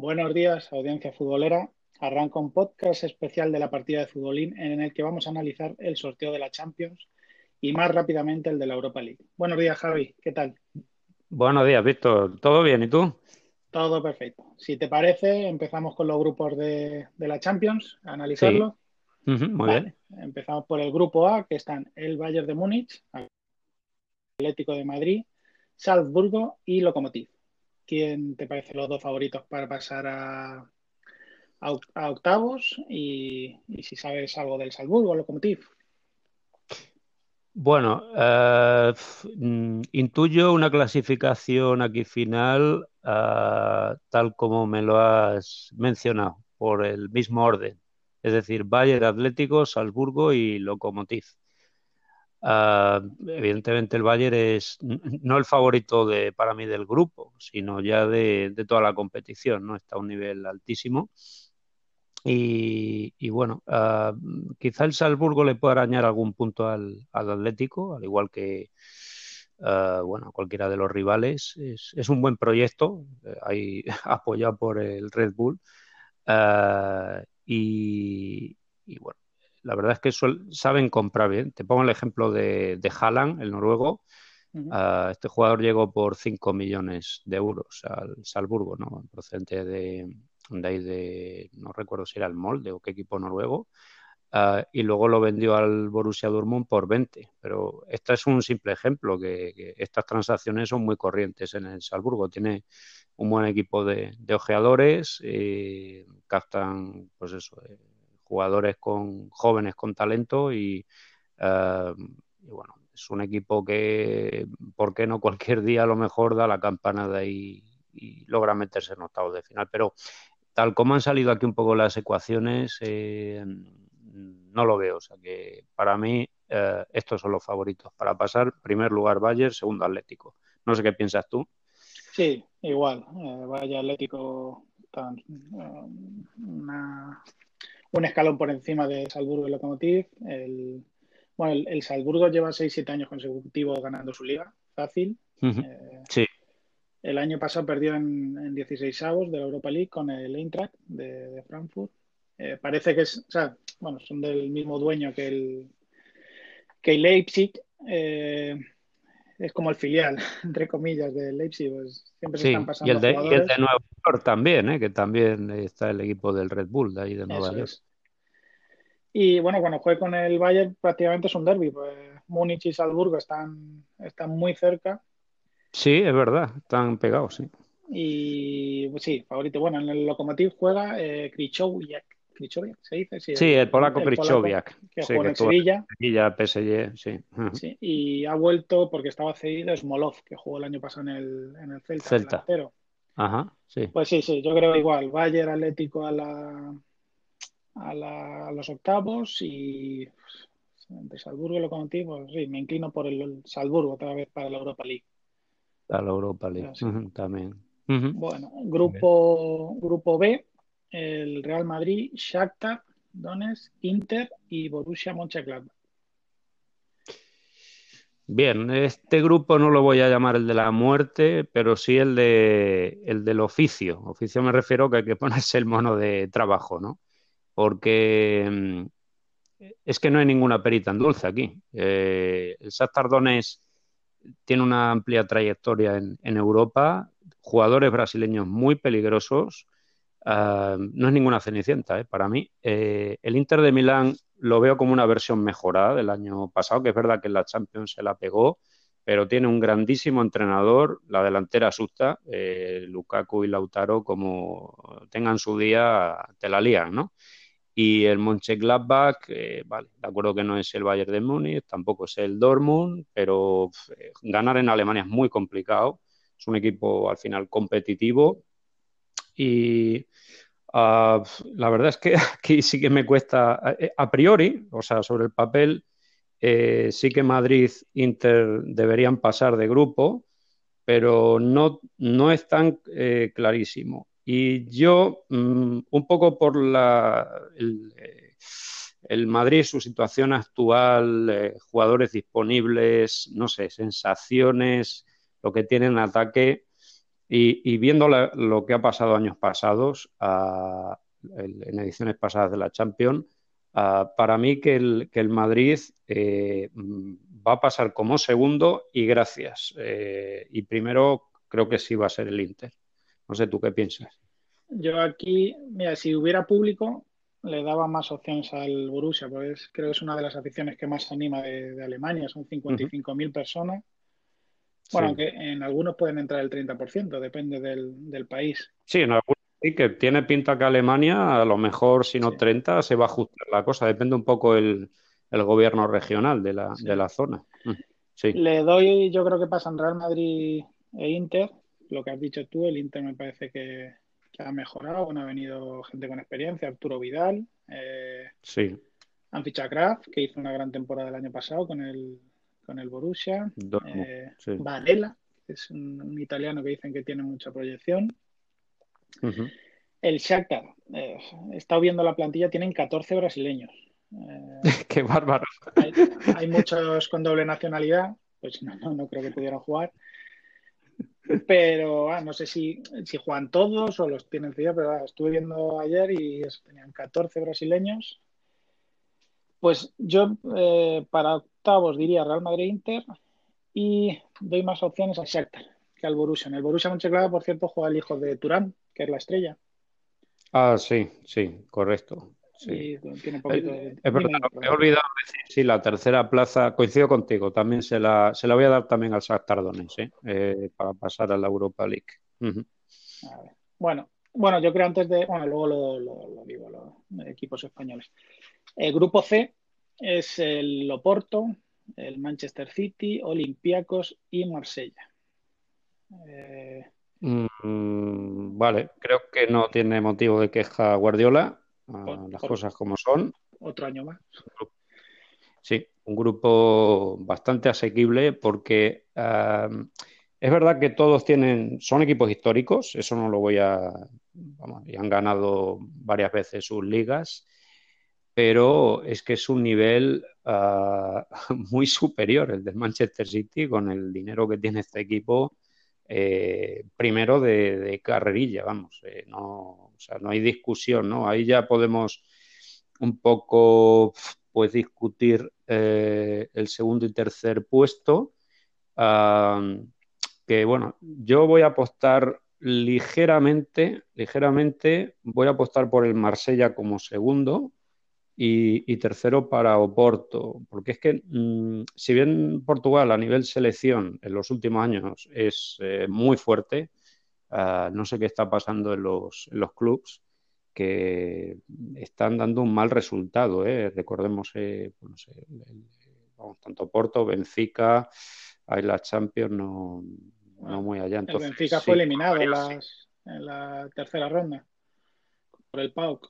Buenos días, audiencia futbolera. Arranca un podcast especial de la partida de futbolín en el que vamos a analizar el sorteo de la Champions y más rápidamente el de la Europa League. Buenos días, Javi. ¿Qué tal? Buenos días, Víctor. ¿Todo bien? ¿Y tú? Todo perfecto. Si te parece, empezamos con los grupos de, la Champions, a analizarlo. muy bien. Empezamos por el grupo A, que están el Bayern de Múnich, Atlético de Madrid, Salzburgo y Lokomotiv. ¿Quién te parece los dos favoritos para pasar a, a, octavos? Y, si sabes algo del Salzburgo, Lokomotiv. Bueno, eh, intuyo una clasificación aquí final eh, tal como me lo has mencionado, por el mismo orden. Es decir, Bayern Atlético, Salzburgo y Lokomotiv. Ah, evidentemente el Bayern es no el favorito de, para mí del grupo, sino ya de, toda la competición, ¿no? Está a un nivel altísimo. Y, bueno, ah, quizá el Salzburgo le pueda arañar algún punto al, Atlético, al igual que ah, bueno, cualquiera de los rivales. Es, un buen proyecto, eh, ahí apoyado por el Red Bull. y, y bueno, la verdad es que saben comprar bien. Te pongo el ejemplo de, de Haaland, el noruego. Ah, este jugador llegó por 5 millones de euros al Salzburgo, ¿no? procedente de, de ahí de, no recuerdo si era el Molde o qué equipo noruego, ah, y luego lo vendió al Borussia Dortmund por 20. Pero este es un simple ejemplo, que, estas transacciones son muy corrientes en el Salzburgo. Tiene un buen equipo de, ojeadores, y captan, pues eso, eh, jugadores con jóvenes con talento y, eh, bueno, es un equipo que, ¿por qué no cualquier día a lo mejor da la campanada y, y logra meterse en octavos de final? Pero tal como han salido aquí un poco las ecuaciones, eh, no lo veo. O sea que para mí eh, estos son los favoritos para pasar. Primer lugar Bayern, segundo Atlético. No sé qué piensas tú. Sí, igual. Bayern Atlético una, un escalón por encima de Salzburgo y Lokomotiv. El, bueno, el, Salzburgo lleva 6-7 años consecutivos ganando su liga, fácil. Eh, sí. El año pasado perdió en, en 16 avos de la Europa League con el Eintracht de, Frankfurt. Eh, parece que es, o sea, bueno, son del mismo dueño que el, que el Leipzig. Eh, es como el filial, entre comillas, de Leipzig. Pues siempre se están pasando. Y el, de, y el de Nueva York también, ¿eh? que también está el equipo del Red Bull de ahí de Nueva York. Y bueno, cuando juegue con el Bayern prácticamente es un derby, pues Múnich y Salzburgo están, están muy cerca. Sí, es verdad, están pegados, sí. Y pues, sí, favorito. Bueno, en el Lokomotiv juega eh, ¿se dice? Sí, el, polaco Krychowiak. Que juega en Sevilla. Sevilla, PSG, sí. sí. Y ha vuelto porque estaba cedido Smolov, que jugó el año pasado en el, en el Celta. Celta. Ajá, sí. Pues sí, sí, yo creo igual. Bayern Atlético a la, a, los octavos y pues, entre Salzburgo y Lokomotiv, sí, me inclino por el Salzburgo otra vez para la Europa League. Para la Europa League, también. Bueno, grupo, grupo B, el Real Madrid, Shakhtar, Donetsk, Inter y Borussia Mönchengladbach. Bien, este grupo no lo voy a llamar el de la muerte, pero sí el de el del oficio. Oficio me refiero que hay que ponerse el mono de trabajo, ¿no? Porque mm, es que no hay ninguna perita en dulce aquí. Eh, el Shakhtar Donetsk tiene una amplia trayectoria en, en Europa, jugadores brasileños muy peligrosos No es ninguna cenicienta, ¿eh? para mí. Eh, el Inter de Milán lo veo como una versión mejorada del año pasado, que es verdad que en la Champions se la pegó, pero tiene un grandísimo entrenador, la delantera asusta, eh, Lukaku y Lautaro, como tengan su día, te la lían, ¿no? Y el Mönchengladbach, vale, de acuerdo que no es el Bayern de Múnich, tampoco es el Dortmund, pero ganar en Alemania es muy complicado. Es un equipo al final competitivo y ah, la verdad es que aquí sí que me cuesta, eh, a, priori, o sea, sobre el papel, eh, sí que Madrid, Inter deberían pasar de grupo, pero no, no es tan eh, clarísimo. Y yo, mm, un poco por la, el, Madrid, su situación actual, jugadores disponibles, no sé, sensaciones, lo que tienen en ataque, Y, viendo lo que ha pasado años pasados, en ediciones pasadas de la Champions, para mí que el, que el Madrid eh, va a pasar como segundo y gracias. Eh, y primero creo que sí va a ser el Inter. No sé, ¿tú qué piensas? Yo aquí, mira, si hubiera público, le daba más opciones al Borussia, porque creo que es una de las aficiones que más anima de, Alemania, son 55.000 personas. Bueno, aunque en algunos pueden entrar el 30%, depende del, país. Sí, en algunos sí que tiene pinta que Alemania, a lo mejor si no 30, se va a ajustar la cosa, depende un poco el, gobierno regional de la, de la zona. Mm, sí. Le doy, yo creo que pasan Real Madrid e Inter, lo que has dicho tú, el Inter me parece que, ha mejorado, bueno, ha venido gente con experiencia, Arturo Vidal, eh, sí. han fichado Kraft, que hizo una gran temporada el año pasado con el, con el Borussia, eh, Varela, que es un, italiano que dicen que tiene mucha proyección. El Shakhtar, eh, he estado viendo la plantilla, tienen 14 brasileños. Eh, Qué bárbaro. Hay, muchos con doble nacionalidad, pues no, no creo que pudieran jugar. Pero ah, no sé si, si juegan todos o los tienen pero ah, estuve viendo ayer y tenían 14 brasileños. Pues yo eh, para octavos diría Real Madrid-Inter y doy más opciones al Shakhtar que al Borussia. En el Borussia Mönchengladbach, por cierto, juega el hijo de Turán, que es la estrella. Ah, sí, sí, correcto. Sí. tiene eh, es verdad, me he olvidado decir, sí, la tercera plaza, coincido contigo, también se la, se la voy a dar también al Shakhtar Donetsk, ¿eh? Eh, para pasar a la Europa League. Bueno, bueno, yo creo antes de, bueno, luego lo, digo, los equipos españoles. El grupo C es el Loporto, el Manchester City, Olympiacos y Marsella. Mm, vale, creo que no tiene motivo de queja Guardiola las cosas como son. Otro año más. Sí, un grupo bastante asequible porque es verdad que todos tienen, son equipos históricos, eso no lo voy a, vamos, y han ganado varias veces sus ligas, pero es que es un nivel ah, muy superior el del Manchester City con el dinero que tiene este equipo. Eh, primero de, carrerilla, vamos, eh, no, o sea, no hay discusión, ¿no? Ahí ya podemos un poco pues discutir eh, el segundo y tercer puesto. que bueno, yo voy a apostar ligeramente, ligeramente, voy a apostar por el Marsella como segundo y, tercero para Oporto, porque es que mm, si bien Portugal a nivel selección en los últimos años es eh, muy fuerte, Ah, no sé qué está pasando en los, en los clubs que están dando un mal resultado. ¿eh? Recordemos, eh, pues tanto Porto, Benfica, hay la Champions, no, no muy allá. el Benfica fue eliminado en, la tercera ronda por el PAOK.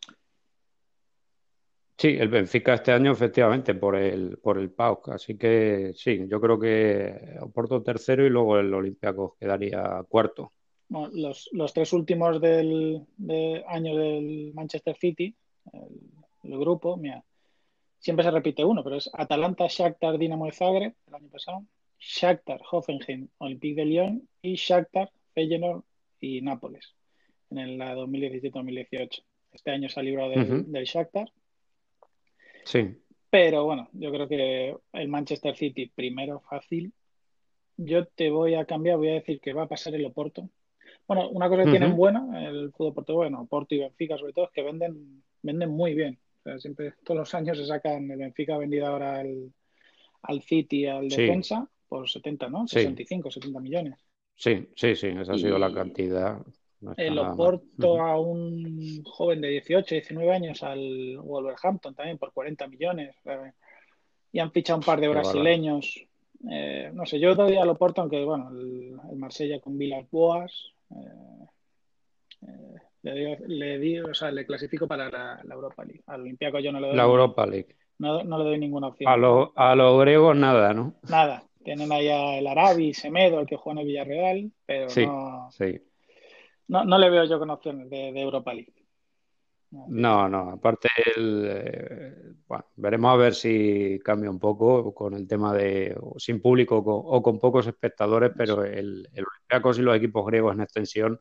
Sí, el Benfica este año efectivamente por el, por el PAOK. Así que sí, yo creo que Porto tercero y luego el Olympiacos quedaría cuarto los, los, tres últimos del año del Manchester City, el, grupo, mira, siempre se repite uno, pero es Atalanta, Shakhtar, Dinamo de Zagreb, el año pasado, Shakhtar, Hoffenheim, Olympique de Lyon y Shakhtar, Feyenoord y Nápoles en la 2017-2018. Este año se ha librado del, del Shakhtar. Sí. Pero bueno, yo creo que el Manchester City primero fácil. Yo te voy a cambiar, voy a decir que va a pasar el Oporto bueno, una cosa que tienen buena el fútbol portugués, bueno, Porto y Benfica sobre todo, es que venden, venden muy bien. O sea, siempre, todos los años se sacan, el Benfica ha vendido ahora al, al City, al defensa, por 70, ¿no? 65, 70 millones. Sí, sí, sí, esa ha sido la cantidad. El Oporto a un joven de 18, 19 años al Wolverhampton también por 40 millones. Y han fichado un par de brasileños. Eh, no sé, yo doy al Oporto, aunque bueno, el, el Marsella con Vilas Boas, eh, eh, le, le, di, o sea, le clasifico para la, Europa League. Al Olympiaco yo no le doy. La Europa League. No, no le doy ninguna opción. A los a los griegos nada, ¿no? Nada. Tienen allá el Arabi, Semedo, el que juega en el Villarreal, pero no, sí. No, no. le veo yo con opciones de, Europa League. No, no, aparte el, eh, bueno, veremos a ver si cambia un poco con el tema de sin público o con, pocos espectadores, pero el, el Olympiacos y los equipos griegos en extensión,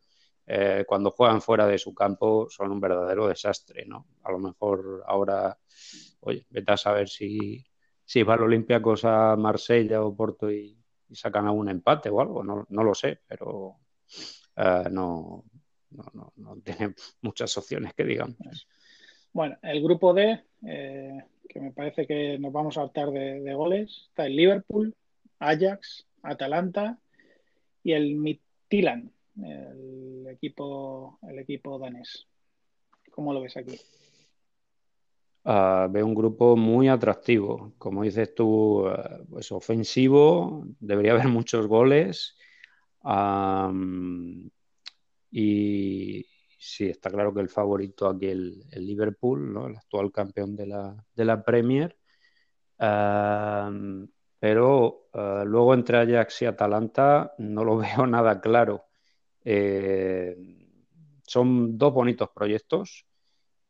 eh, cuando juegan fuera de su campo, son un verdadero desastre, ¿no? A lo mejor ahora, oye, vete a saber si, si va el Olympiacos a Marsella o Porto y, sacan algún empate o algo, no, no lo sé, pero eh, no, no, no, no tiene muchas opciones que digamos. Bueno, el grupo D, eh, que me parece que nos vamos a optar de, goles, está el Liverpool, Ajax, Atalanta y el Midtjylland, el equipo, el equipo danés. ¿Cómo lo ves aquí? Uh, veo un grupo muy atractivo. Como dices tú, uh, pues ofensivo, debería haber muchos goles. Y, sí, está claro que el favorito aquí el, el Liverpool, ¿no? el actual campeón de la, de la Premier. Pero uh, luego entre Ajax y Atalanta no lo veo nada claro. Eh, son dos bonitos proyectos.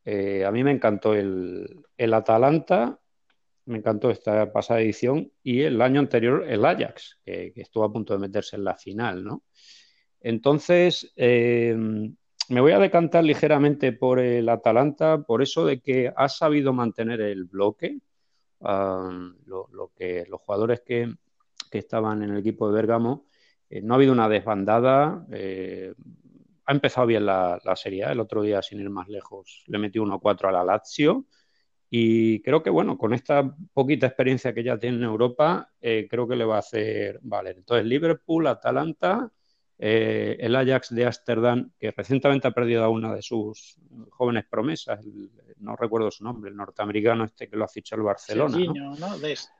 Eh, a mí me encantó el, el, Atalanta, me encantó esta pasada edición y el año anterior el Ajax, que, estuvo a punto de meterse en la final, ¿no? Entonces, eh, me voy a decantar ligeramente por el Atalanta, por eso de que ha sabido mantener el bloque. Lo, que los jugadores que, que, estaban en el equipo de Bergamo, eh, no ha habido una desbandada. Eh, ha empezado bien la, la, Serie. El otro día, sin ir más lejos, le metió 1-4 a la Lazio. Y creo que, bueno, con esta poquita experiencia que ya tiene en Europa, eh, creo que le va a hacer valer. Entonces, Liverpool, Atalanta eh, el Ajax de Ámsterdam, que recientemente ha perdido a una de sus jóvenes promesas, el, no recuerdo su nombre, el norteamericano este que lo ha fichado el Barcelona. ¿no? ¿no? Des.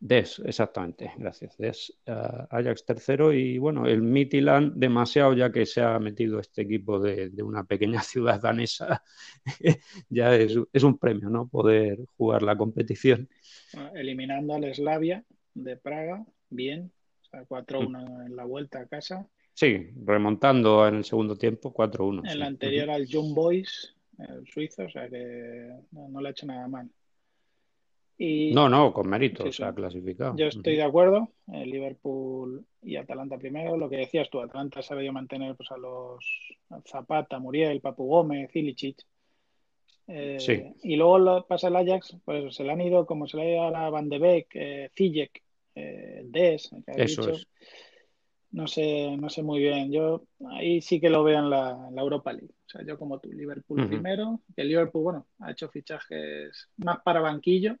Des, exactamente, gracias. Des, uh, Ajax tercero y bueno, el Midtjylland demasiado ya que se ha metido este equipo de, de una pequeña ciudad danesa, ya es, es, un premio, ¿no? Poder jugar la competición. Eliminando al Slavia de Praga, bien, 4-1 mm. en la vuelta a casa. Sí, remontando en el segundo tiempo, 4-1. En sí. la anterior al John Boys, el suizo, o sea que no, no le ha hecho nada mal. Y, no, no, con mérito sí, se ha clasificado. Yo estoy de acuerdo. Liverpool y Atalanta primero. Lo que decías tú, Atalanta se debió mantener pues, a los Zapata, Muriel, Papu Gómez, Ilicic. Eh, sí. Y luego lo pasa el Ajax, pues se le han ido, como se le ha ido a la Van de Beek, eh, Ziyech, eh, DES, que Eso dicho. es. No sé, no sé muy bien. Yo ahí sí que lo veo en la, en la Europa League. O sea, yo como tú, Liverpool uh -huh. primero. Que Liverpool, bueno, ha hecho fichajes más para banquillo,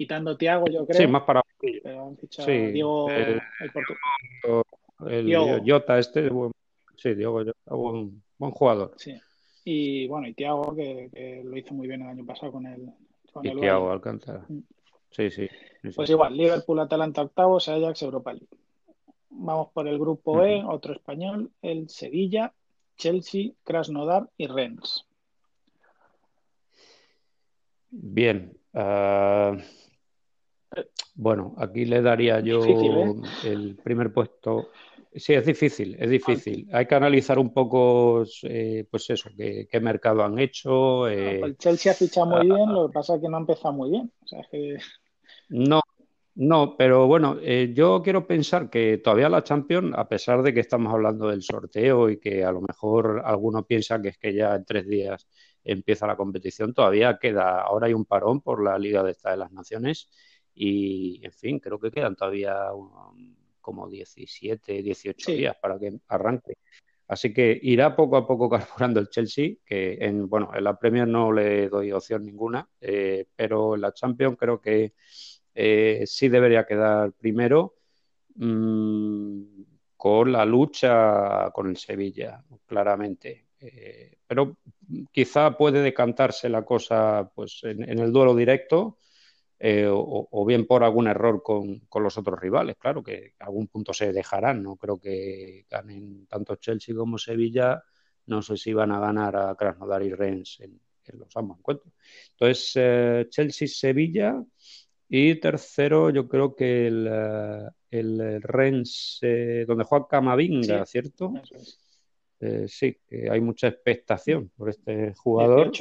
quitando Tiago, yo creo. Sí, más para. Pero han fichado sí. Diego, eh, el El Diego. Jota, este, buen, sí, Diego, buen, buen jugador. Sí. Y bueno, y Tiago, que, que, lo hizo muy bien el año pasado con el. Con y Tiago Alcántara. Mm. Sí, sí, sí, Pues igual, Liverpool, Atalanta octavos, Ajax, Europa League. Vamos por el grupo uh -huh. E, otro español, el Sevilla, Chelsea, Krasnodar y Rennes. Bien. Uh, bueno, aquí le daría yo difícil, ¿eh? el primer puesto. Sí, es difícil, es difícil. Hay que analizar un poco, eh, pues eso, qué, qué, mercado han hecho. Eh, el Chelsea ha fichado muy bien, lo que pasa es que no ha empezado muy bien. O sea, que... No, no, pero bueno, eh, yo quiero pensar que todavía la Champions, a pesar de que estamos hablando del sorteo y que a lo mejor alguno piensa que es que ya en tres días empieza la competición, todavía queda, ahora hay un parón por la Liga de Estados de las Naciones y, en fin, creo que quedan todavía un, como 17, 18 sí. días para que arranque. Así que irá poco a poco carburando el Chelsea, que en, bueno, en la Premier no le doy opción ninguna, eh, pero en la Champions creo que eh, sí debería quedar primero mmm, con la lucha con el Sevilla, claramente. Eh, pero quizá puede decantarse la cosa pues, en, en el duelo directo eh, o, o, bien por algún error con, con, los otros rivales. Claro que a algún punto se dejarán, no creo que ganen tanto Chelsea como Sevilla. No sé si van a ganar a Krasnodar y Rennes en, en los ambos encuentros. Entonces, eh, Chelsea-Sevilla y tercero, yo creo que el, eh, el Rennes, eh, donde juega Camavinga, sí, ¿cierto? Eh, sí, hay mucha expectación por este jugador.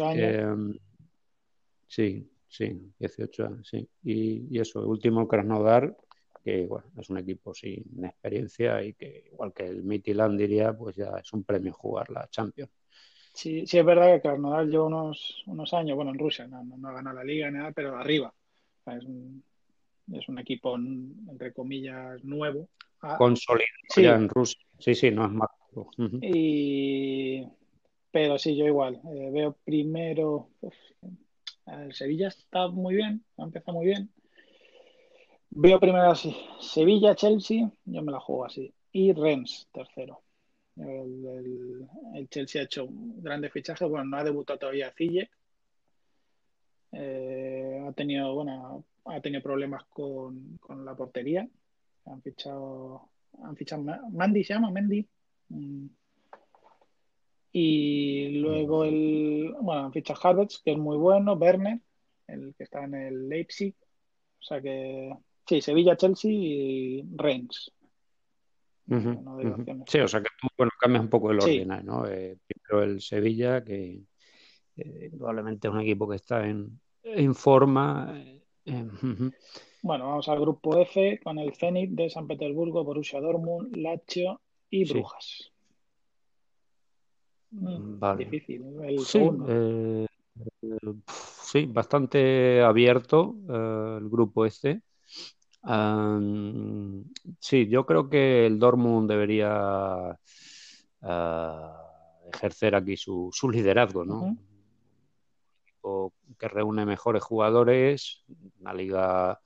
Sí, sí, 18, sí. Y, y eso, el último Krasnodar, que bueno, es un equipo sin experiencia y que igual que el Midtjylland diría, pues ya es un premio jugar la Champions. Sí, sí es verdad que Krasnodar lleva unos, unos años, bueno, en Rusia no, no, ha ganado la liga ni nada, pero arriba. es, un, es un equipo, entre comillas, nuevo. Ah, Consolidado sí. ya en Rusia. Sí, sí, no es más. Y... Pero sí, yo igual. Eh, veo primero. Uf, el Sevilla está muy bien, ha empezado muy bien. Veo primero así: Sevilla, Chelsea, yo me la juego así. Y Rennes, tercero. El, el, el, Chelsea ha hecho grandes fichajes. Bueno, no ha debutado todavía Cille. Eh, ha tenido, bueno, ha tenido problemas con, con, la portería. Han fichado, han fichado Mandy se llama Mendy. Mm. Y luego el, bueno, han fichado Harvards, que es muy bueno, Werner, el que está en el Leipzig. O sea que, sí, Sevilla, Chelsea y Reims. Uh -huh, no uh -huh. Sí, o sea que bueno, cambias un poco el orden, sí. ¿no? Eh, primero el Sevilla, que eh, probablemente es un equipo que está en, en forma. Eh, bueno, vamos al grupo F con el Zenit de San Petersburgo, Borussia Dortmund, Lazio y Brujas. Sí. Vale. Difícil, el sí, eh, sí, bastante abierto eh, el grupo este. Um, sí, yo creo que el Dortmund debería uh, ejercer aquí su, su liderazgo, ¿no? Uh -huh. que reúne mejores jugadores, una liga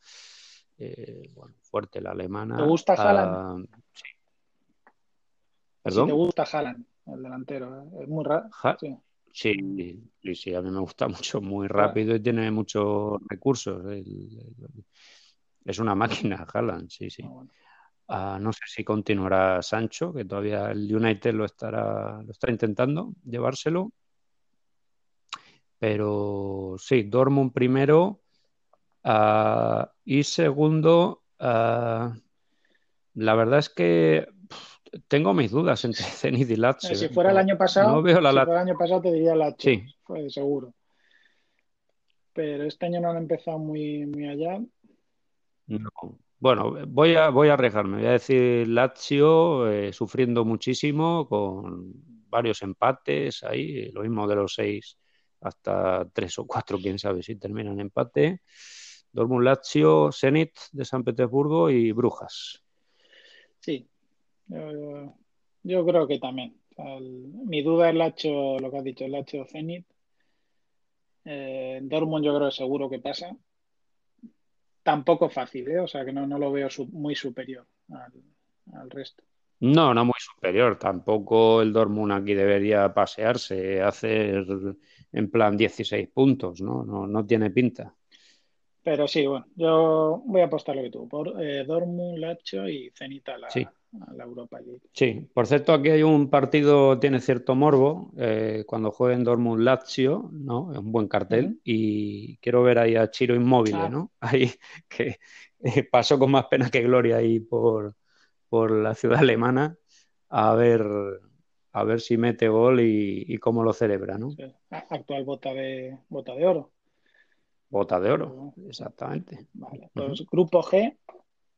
eh, bueno, fuerte, la alemana. ¿Te gusta Haaland? Uh, sí. ¿Perdón? Si te gusta Haaland, el delantero, ¿eh? es muy raro. Sí. Sí, sí, a mí me gusta mucho, muy rápido y tiene muchos recursos. El, el, es una máquina, Haaland, sí, sí. Bueno. uh, no sé si continuará Sancho, que todavía el United lo estará, lo está intentando llevárselo. Pero sí, Dortmund primero uh, y segundo, uh, la verdad es que tengo mis dudas entre Zenit y Lazio. Eh, si fuera el año pasado, no veo la si fuera el año pasado te diría Lazio, sí. fue seguro. Pero este año no han empezado muy, muy allá. No. Bueno, voy a, voy a arriesgarme. Voy a decir Lazio eh, sufriendo muchísimo con varios empates ahí, lo mismo de los seis hasta tres o cuatro, quién sabe si terminan empate. Dortmund Lazio, Zenit de San Petersburgo y Brujas. Sí, yo, yo creo que también. El, mi duda es Lazio, lo que has dicho, el Lazio Zenit. Eh, Dortmund yo creo que seguro que pasa tampoco fácil, ¿eh? o sea que no, no lo veo su, muy superior al, al, resto. No, no muy superior. Tampoco el Dortmund aquí debería pasearse, hacer en plan 16 puntos, ¿no? No, no tiene pinta. Pero sí, bueno, yo voy a apostar lo que tú, por eh, Dortmund, Lazio y Zenita la, sí. A la Europa League. Sí, por cierto, aquí hay un partido, tiene cierto morbo, eh, cuando jueguen Dortmund Lazio, ¿no? Es un buen cartel, uh -huh. y quiero ver ahí a Chiro Inmóvil, ah. ¿no? Ahí que eh, pasó con más pena que gloria ahí por, por la ciudad alemana, a ver, a ver si mete gol y, y cómo lo celebra, ¿no? Sí. Actual bota de, bota de oro. Bota de oro, exactamente. Vale, pues uh -huh. grupo G,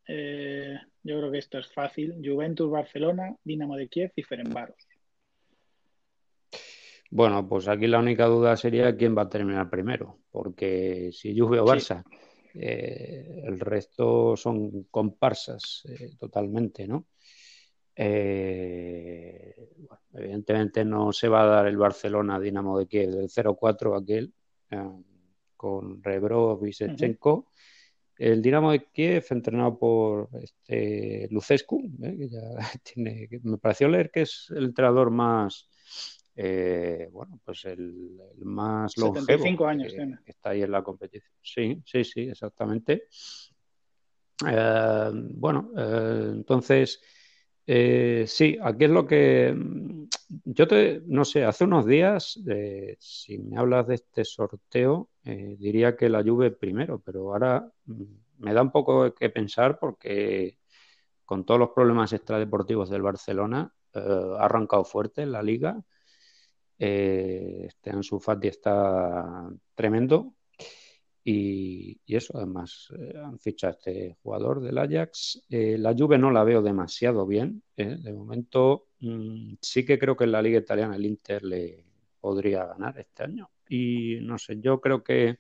eh, yo creo que esto es fácil. Juventus, Barcelona, Dinamo de Kiev y Ferenbaros. Bueno, pues aquí la única duda sería quién va a terminar primero, porque si Juve o Barça, sí. eh, el resto son comparsas eh, totalmente, ¿no? Eh, bueno, evidentemente no se va a dar el Barcelona Dinamo de Kiev del 0-4 aquel eh, con Rebrov y Shevchenko. Uh -huh. El Dinamo de Kiev, entrenado por este Lucescu, ¿eh? que ya tiene, me pareció leer que es el entrenador más, eh, bueno, pues el, el más longevo 75 años que, tiene. que, está ahí en la competición. Sí, sí, sí, exactamente. Eh, bueno, eh, entonces, sí, aquí es lo que yo te, no sé, hace unos días, si me hablas de este sorteo, eh, diría que la Juve primero, pero ahora mm, me da un poco que pensar porque con todos los problemas extradeportivos del Barcelona, eh, ha arrancado fuerte en la liga. Eh, este Ansu Fati está tremendo. Y, eso, además, eh, han fichado a este jugador del Ajax. La Juve no la veo demasiado bien. De momento, mm, sí que creo que en la Liga Italiana el Inter le podría ganar este año. Y no sé, yo creo que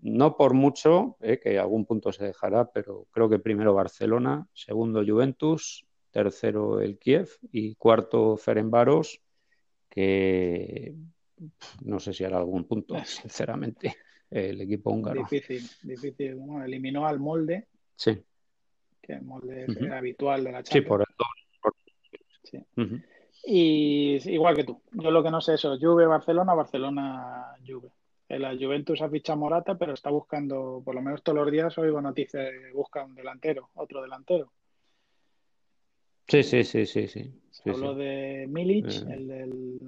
no por mucho, que algún punto se dejará, pero creo que primero Barcelona, segundo Juventus, tercero el Kiev y cuarto Ferenbaros, que no sé si hará algún punto, sinceramente el equipo húngaro. Difícil, difícil. eliminó al molde. Sí. Que el molde era habitual de la Champions. Sí, por el sí. Y igual que tú. Yo lo que no sé es eso. Juve, Barcelona, Barcelona, Juve. La Juventus ha fichado Morata, pero está buscando, por lo menos todos los días oigo noticias de busca un delantero, otro delantero. Sí, sí, sí, sí, sí. Hablo de Milic, eh. el del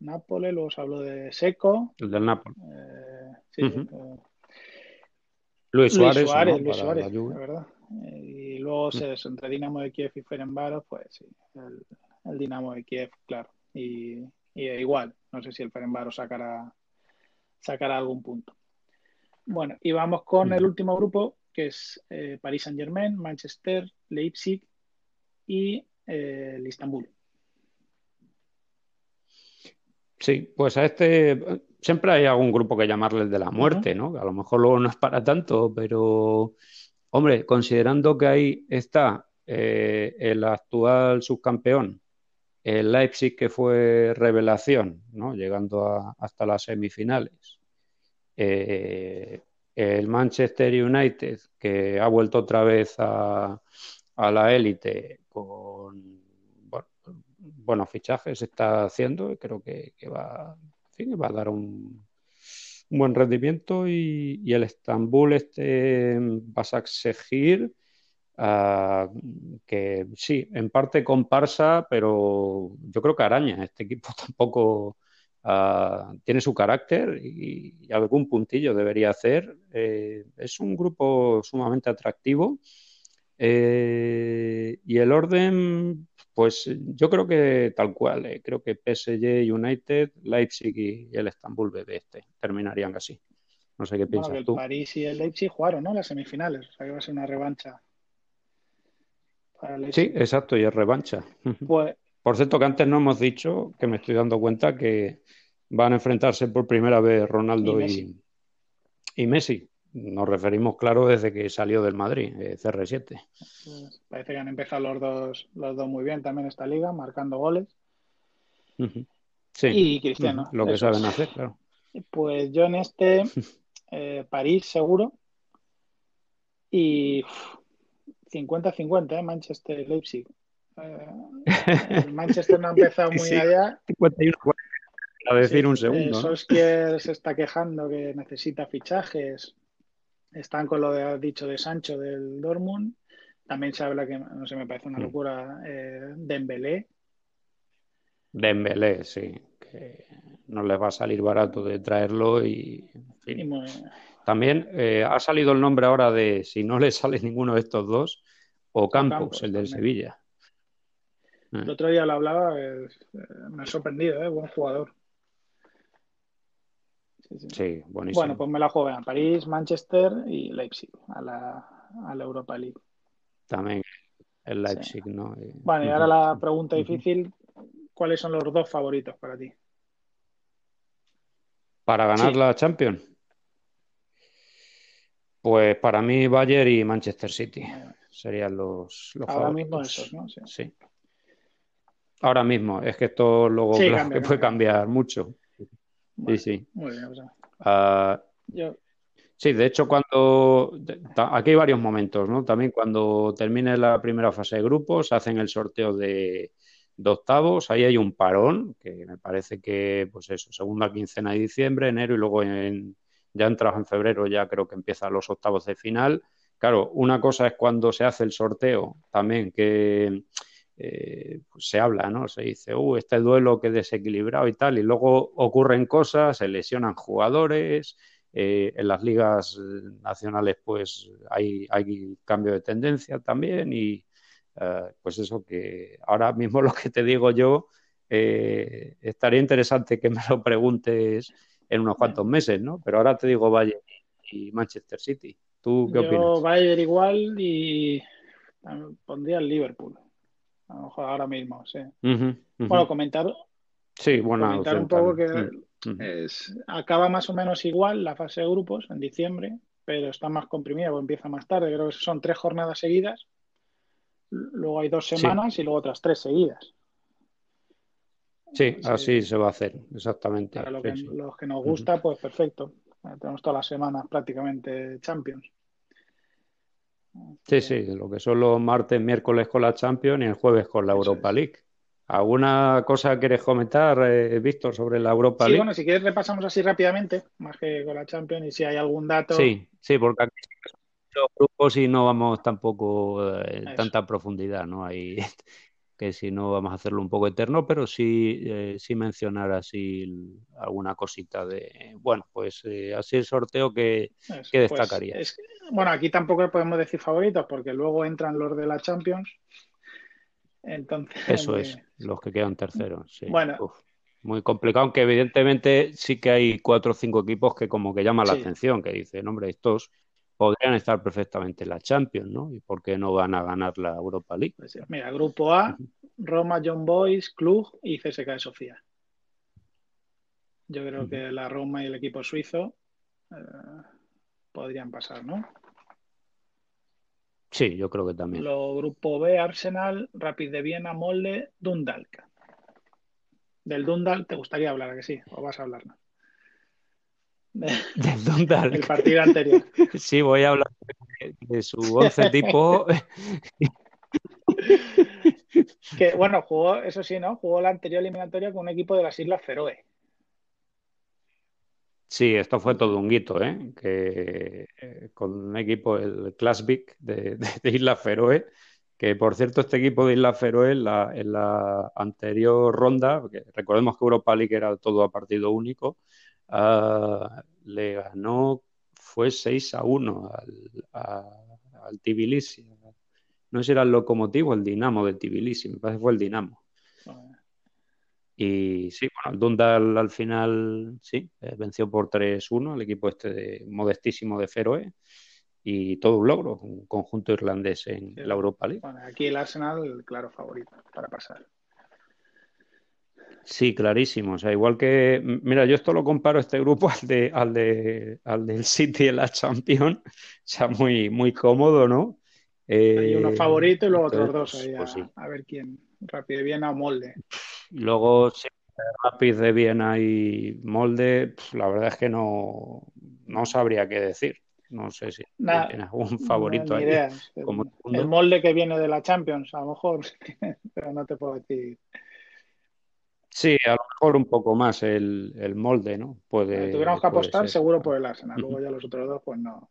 Nápoles, luego se habló de Seco. El del Nápoles. Eh, sí, uh, Luis Suárez. Luis Suárez, Luis Suárez la verdad. Eh, y luego se, entre Dinamo de Kiev y Ferenbaros, pues sí, el, el, Dinamo de Kiev, claro. Y, y igual, no sé si el Ferenbaros sacará, sacará algún punto. Bueno, y vamos con el último grupo, que es eh, París Saint Germain, Manchester, Leipzig y eh, el Istanbul. Sí, pues a este siempre hay algún grupo que llamarle el de la muerte, ¿no? a lo mejor luego no es para tanto, pero hombre, considerando que ahí está eh, el actual subcampeón, el Leipzig que fue revelación, ¿no? Llegando hasta las semifinales. Eh, el Manchester United que ha vuelto otra vez a, a la élite con buenos fichajes está haciendo y creo que, va, va a dar un, buen rendimiento y, el Estambul este va a seguir que sí, en parte comparsa, pero yo creo que araña. Este equipo tampoco ah, tiene su carácter y, algún puntillo debería hacer. Eh, es un grupo sumamente atractivo. Eh, y el orden, pues yo creo que tal cual, eh. creo que PSG, United, Leipzig y el Estambul BB este terminarían así. No sé qué piensas el París y el Leipzig jugaron, ¿no? Las semifinales, o sea que va a ser una revancha. Sí, exacto, y es revancha. Pues... Por cierto, que antes no hemos dicho, que me estoy dando cuenta que van a enfrentarse por primera vez Ronaldo y y Messi nos referimos, claro, desde que salió del Madrid, eh, CR7. Pues parece que han empezado los dos, los dos muy bien también esta liga, marcando goles. Sí. Y Cristiano. Lo que saben hacer, claro. Pues yo en este, eh, París seguro. Y 50-50, ¿eh? Manchester Leipzig. Eh, Manchester no ha empezado muy allá. 51 a decir un segundo. ¿no? Solskjaer se está quejando que necesita fichajes están con lo de, dicho de Sancho del Dortmund. También se habla que, no sé, me parece una mm. locura, eh, Dembélé. Dembélé, sí. Que no les va a salir barato de traerlo y... También eh, ha salido el nombre ahora de, si no le sale ninguno de estos dos, o Campos, el del Sevilla. El otro día lo hablaba, eh, me ha sorprendido, ¿eh? buen jugador. Sí, buenísimo. Bueno, pues me la juego en París, Manchester y Leipzig a la, a la Europa League. También el Leipzig, ¿no? Bueno, y ahora la pregunta difícil, ¿cuáles son los dos favoritos para ti? Para ganar la Champions. Pues para mí Bayern y Manchester City serían los, los Ahora mismo esos, ¿no? Sí. Ahora mismo, es que esto luego puede cambiar mucho sí, sí. Muy bien, ah, Sí, de hecho, cuando. Aquí hay varios momentos, ¿no? También cuando termine la primera fase de grupos, hacen el sorteo de, octavos. Ahí hay un parón, que me parece que, pues eso, segunda quincena de diciembre, enero y luego en, ya entrado en febrero, ya creo que empiezan los octavos de final. Claro, una cosa es cuando se hace el sorteo también, que eh, pues se habla, ¿no? Se dice, uh, este duelo que desequilibrado y tal, y luego ocurren cosas, se lesionan jugadores, eh, en las ligas nacionales pues hay, hay cambio de tendencia también y eh, pues eso que ahora mismo lo que te digo yo, estaría interesante que me lo preguntes en unos cuantos meses, ¿no? Pero ahora te digo, vaya, y Manchester City. ¿Tú qué Yo opinas? Bayern igual y pondría el Liverpool. A lo mejor ahora mismo, sí. Bueno, comentar, sí, buena comentar un poco que también. Mm, es, acaba más o menos igual la fase de grupos en diciembre, pero está más comprimida o empieza más tarde. Creo que son tres jornadas seguidas. Luego hay dos Sí. semanas y luego otras tres seguidas. Sí, Sí. así se va a hacer, exactamente. Para lo Sí, que, sí. los que nos gusta, pues perfecto. Eh, Tenemos todas las semanas prácticamente Champions. Sí, sí, lo que son los martes, miércoles con la Champions y el jueves con la Europa es. League. ¿Alguna cosa quieres comentar, eh, Víctor, sobre la Europa Sí, League? bueno, si quieres repasamos así rápidamente, más que con la Champions, y si hay algún dato. Sí, sí, porque aquí muchos grupos y no vamos tampoco eh, en tanta profundidad, ¿no? Hay que si no vamos a hacerlo un poco eterno, pero sí, eh, sí mencionar así alguna cosita de, bueno, pues eh, así el sorteo que, Eso, que pues, destacaría. es- bueno, aquí tampoco podemos decir favoritos porque luego entran los de la Champions. Entonces, Eso es, los que quedan terceros, sí. Bueno. Uf, muy complicado, aunque evidentemente sí que hay cuatro o cinco equipos que como que llaman la atención, que dicen, hombre, estos podrían estar perfectamente en la Champions, ¿no? ¿Y por qué no van a ganar la Europa League? pues, mira, grupo A, Roma, John Boys, Cluj y CSKA de Sofía. Yo creo que la Roma y el equipo suizo eh, podrían pasar, ¿no? Sí, yo creo que también. Lo grupo B, Arsenal, Rapid de Viena, Molde, Dundalk. Del Dundalk te gustaría hablar, ¿a que sí? ¿O vas a hablar? De- Dundalk. El partido anterior. Sí, voy a hablar de, de su once tipo. Que bueno, jugó, eso sí, ¿no? Jugó la anterior eliminatoria con un equipo de las Islas Feroe. Sí, esto fue todo un guito, ¿eh? Que eh, con un equipo, el Klasvik de, de, de Islas Feroe, que por cierto, este equipo de Islas Feroe en la, en la anterior ronda, porque recordemos que Europa League era todo a partido único, ah, le ganó, fue 6 a 1 al, a- al Tbilisi. No sé si era el Lokomotiv o el Dinamo de Tbilisi, me parece que fue el Dinamo. Y sí, bueno, el Dundal al final, sí, eh, venció por 3-1 al equipo este de, modestísimo de Feroe y todo un logro, un conjunto irlandés en Sí. la Europa League. Bueno, aquí el Arsenal, claro, favorito para pasar. Sí, clarísimo. O sea, igual que, mira, yo esto lo comparo este grupo al de, al de, al del City en la Champions, o sea, muy, muy cómodo, ¿no? Hay uno Eh, favorito y luego entonces, otros dos ahí a, pues sí. a ver quién. Rápido de Viena o Molde. Luego, sí, Rapid de Viena y Molde, la verdad es que no, no sabría qué decir. No sé si Nada, tienes algún No, favorito ni ahí. idea. El, como todo el el mundo. molde que viene de la Champions, a lo mejor, pero no te puedo decir. Sí, a lo mejor un poco más el, el molde, ¿no? Si Puede, tuviéramos que apostar, ser. seguro por el Arsenal. Luego ya los otros dos, pues no.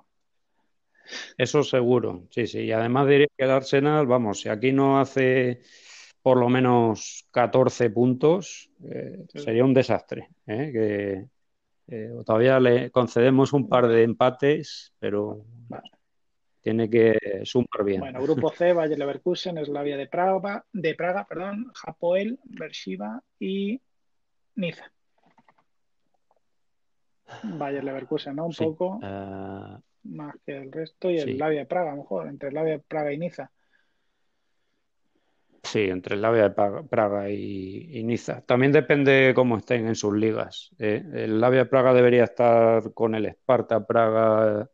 Eso seguro, sí, sí. Y además diría que el Arsenal, vamos, si aquí no hace por lo menos 14 puntos, eh, Sí. sería un desastre, ¿eh? Que eh, todavía le concedemos un par de empates, pero Vale. Tiene que sumar bien. Bueno, grupo C, Bayer Leverkusen, Slavia de Praga, de Praga, perdón, Hapoel, Bershiva y Niza. Bayer Leverkusen, ¿no? Un Sí. poco Eh, más que el resto y el sí. De Praga, a lo mejor, entre Slavia de Praga y Niza. Sí, entre Slavia de Praga- y, y Niza. También depende cómo estén en sus ligas. ¿eh? El Slavia de Praga debería estar con el Sparta Praga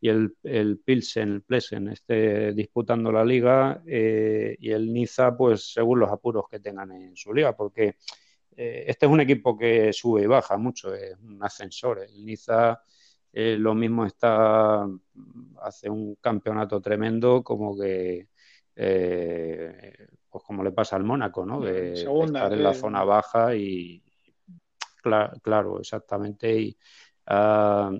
y el, el Pilsen, el Plesen, esté disputando la liga eh, y el Niza, pues según los apuros que tengan en su liga, porque eh, este es un equipo que sube y baja mucho, es un ascensor. El Niza eh, lo mismo está, hace un campeonato tremendo como que pues como le pasa al Mónaco, ¿no? De, de Segunda, estar en la zona baja y cla- claro, exactamente. Y ah,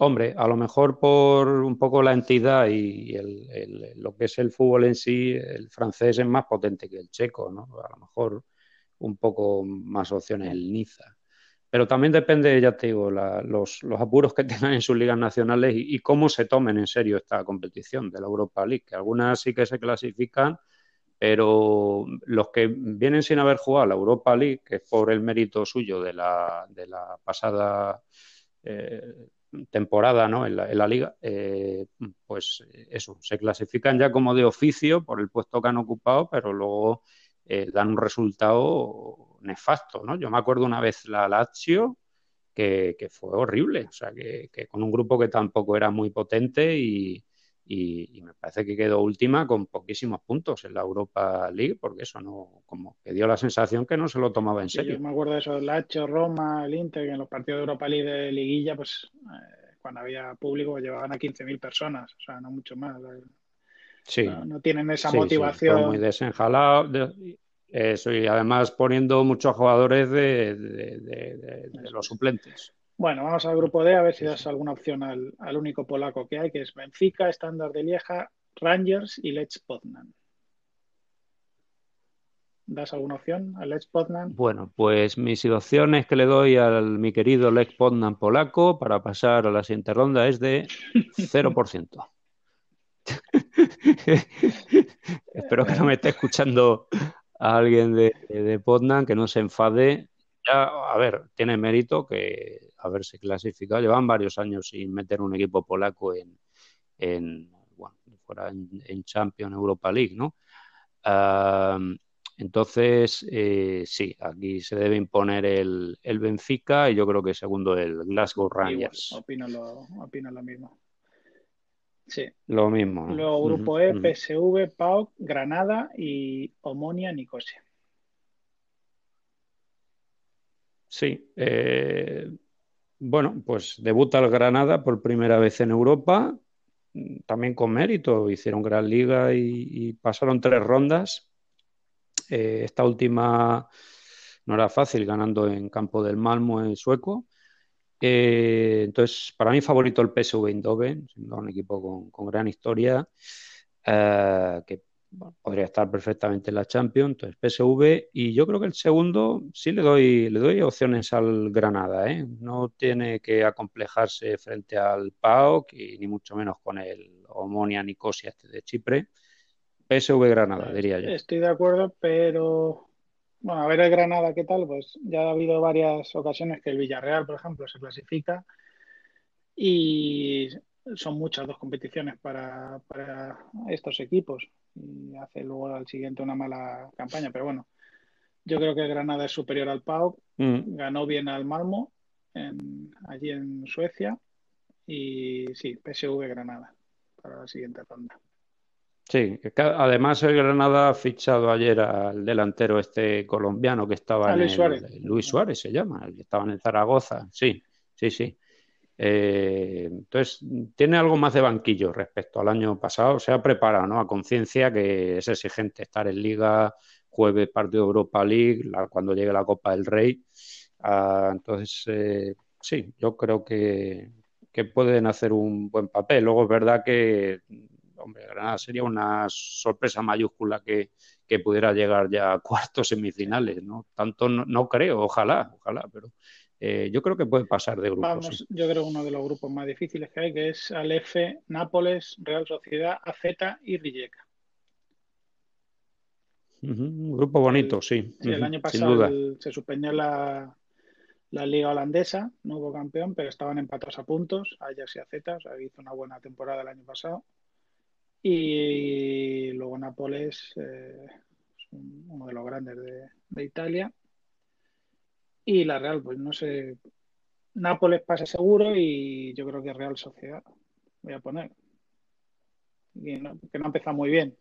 hombre, a lo mejor por un poco la entidad y el- lo que es el fútbol en sí, el francés es más potente que el checo, ¿no? A lo mejor un poco más opciones el Niza. Pero también depende, ya te digo, la- los, apuros que tengan en sus ligas nacionales y, y cómo se tomen en serio esta competición de la Europa League, que algunas sí que se clasifican, pero los que vienen sin haber jugado la Europa League, que es por el mérito suyo de la, de la pasada eh, temporada ¿no? en, la, liga, eh, pues eso, se clasifican ya como de oficio por el puesto que han ocupado, pero luego eh, dan un resultado nefasto. ¿no? Yo me acuerdo una vez la Lazio que, fue horrible, o sea, que, con un grupo que tampoco era muy potente y, y, me parece que quedó última con poquísimos puntos en la Europa League, porque eso no, como que dio la sensación que no se lo tomaba en serio. yo me acuerdo de eso, el Lacho, Roma, el Inter, que en los partidos de Europa League de liguilla, pues eh, cuando había público pues, llevaban a 15.000 personas, o sea, no mucho más. Sí. No, tienen esa motivación. muy desenjalado. eso, y además poniendo muchos jugadores de, de los suplentes. Bueno, vamos al grupo D a ver si das alguna opción al, único polaco que hay, que es Benfica, Standard de Lieja, Rangers y Lech Poznan. ¿Das alguna opción al Lech Poznan? Bueno, pues mis opciones que le doy al mi querido Lech Poznan polaco para pasar a la siguiente ronda es de 0%. Espero que no me esté escuchando a alguien de, de Poznan que no se enfade. Ya, a ver, tiene mérito que haberse clasificado. Llevan varios años sin meter un equipo polaco en, en bueno, fuera en, Champions Europa League, ¿no? entonces, eh, sí, aquí se debe imponer el, el, Benfica y yo creo que segundo el Glasgow Rangers. opino, lo, opino lo mismo. Sí. Lo mismo. Luego grupo E, PSV, PAOK, Granada y Omonia Nicosia. Sí, eh, bueno, pues debuta el Granada por primera vez en Europa, también con mérito. Hicieron gran liga y, pasaron tres rondas. Eh, esta última no era fácil, ganando en campo del Malmo en sueco. Eh, entonces, para mí favorito el PSV Eindhoven, un equipo con, gran historia, eh, que podría estar perfectamente en la Champions, entonces PSV y yo creo que el segundo sí le doy le doy opciones al Granada, ¿eh? no tiene que acomplejarse frente al PAOK y ni mucho menos con el Omonia Nicosia este de Chipre. PSV Granada, diría yo. Estoy de acuerdo, pero bueno, a ver el Granada qué tal, pues ya ha habido varias ocasiones que el Villarreal, por ejemplo, se clasifica y son muchas dos competiciones para, para estos equipos y hace luego al siguiente una mala campaña. Pero bueno, yo creo que Granada es superior al Pau, mm. ganó bien al Malmo allí en Suecia y sí, PSV Granada para la siguiente ronda. Sí, además el Granada ha fichado ayer al delantero este colombiano que estaba en Luis Suárez. Luis Suárez se llama, el que estaba en Zaragoza. Sí, sí, sí. Eh, entonces, tiene algo más de banquillo respecto al año pasado. Se ha preparado ¿no? a conciencia que es exigente estar en Liga, jueves partido Europa League, cuando llegue la Copa del Rey. Ah, entonces, eh, sí, yo creo que, pueden hacer un buen papel. Luego es verdad que, hombre, Granada sería una sorpresa mayúscula que, pudiera llegar ya a cuartos semifinales, ¿no? Tanto no, no creo, ojalá, ojalá, pero eh, yo creo que puede pasar de grupos. Vamos, yo creo uno de los grupos más difíciles que hay, que es al F, Nápoles, Real Sociedad, AZ y Rijeka. Un grupo bonito, sí. sí el año pasado se suspendió la, la, liga holandesa, no hubo campeón, pero estaban empatados a puntos, Ajax y AZ, o sea, hizo una buena temporada el año pasado. Y luego Nápoles, eh, uno de los grandes de Italia. Y la Real, pues no sé. Nápoles pasa seguro y yo creo que Real Sociedad voy a poner. que no ha empezado muy bien.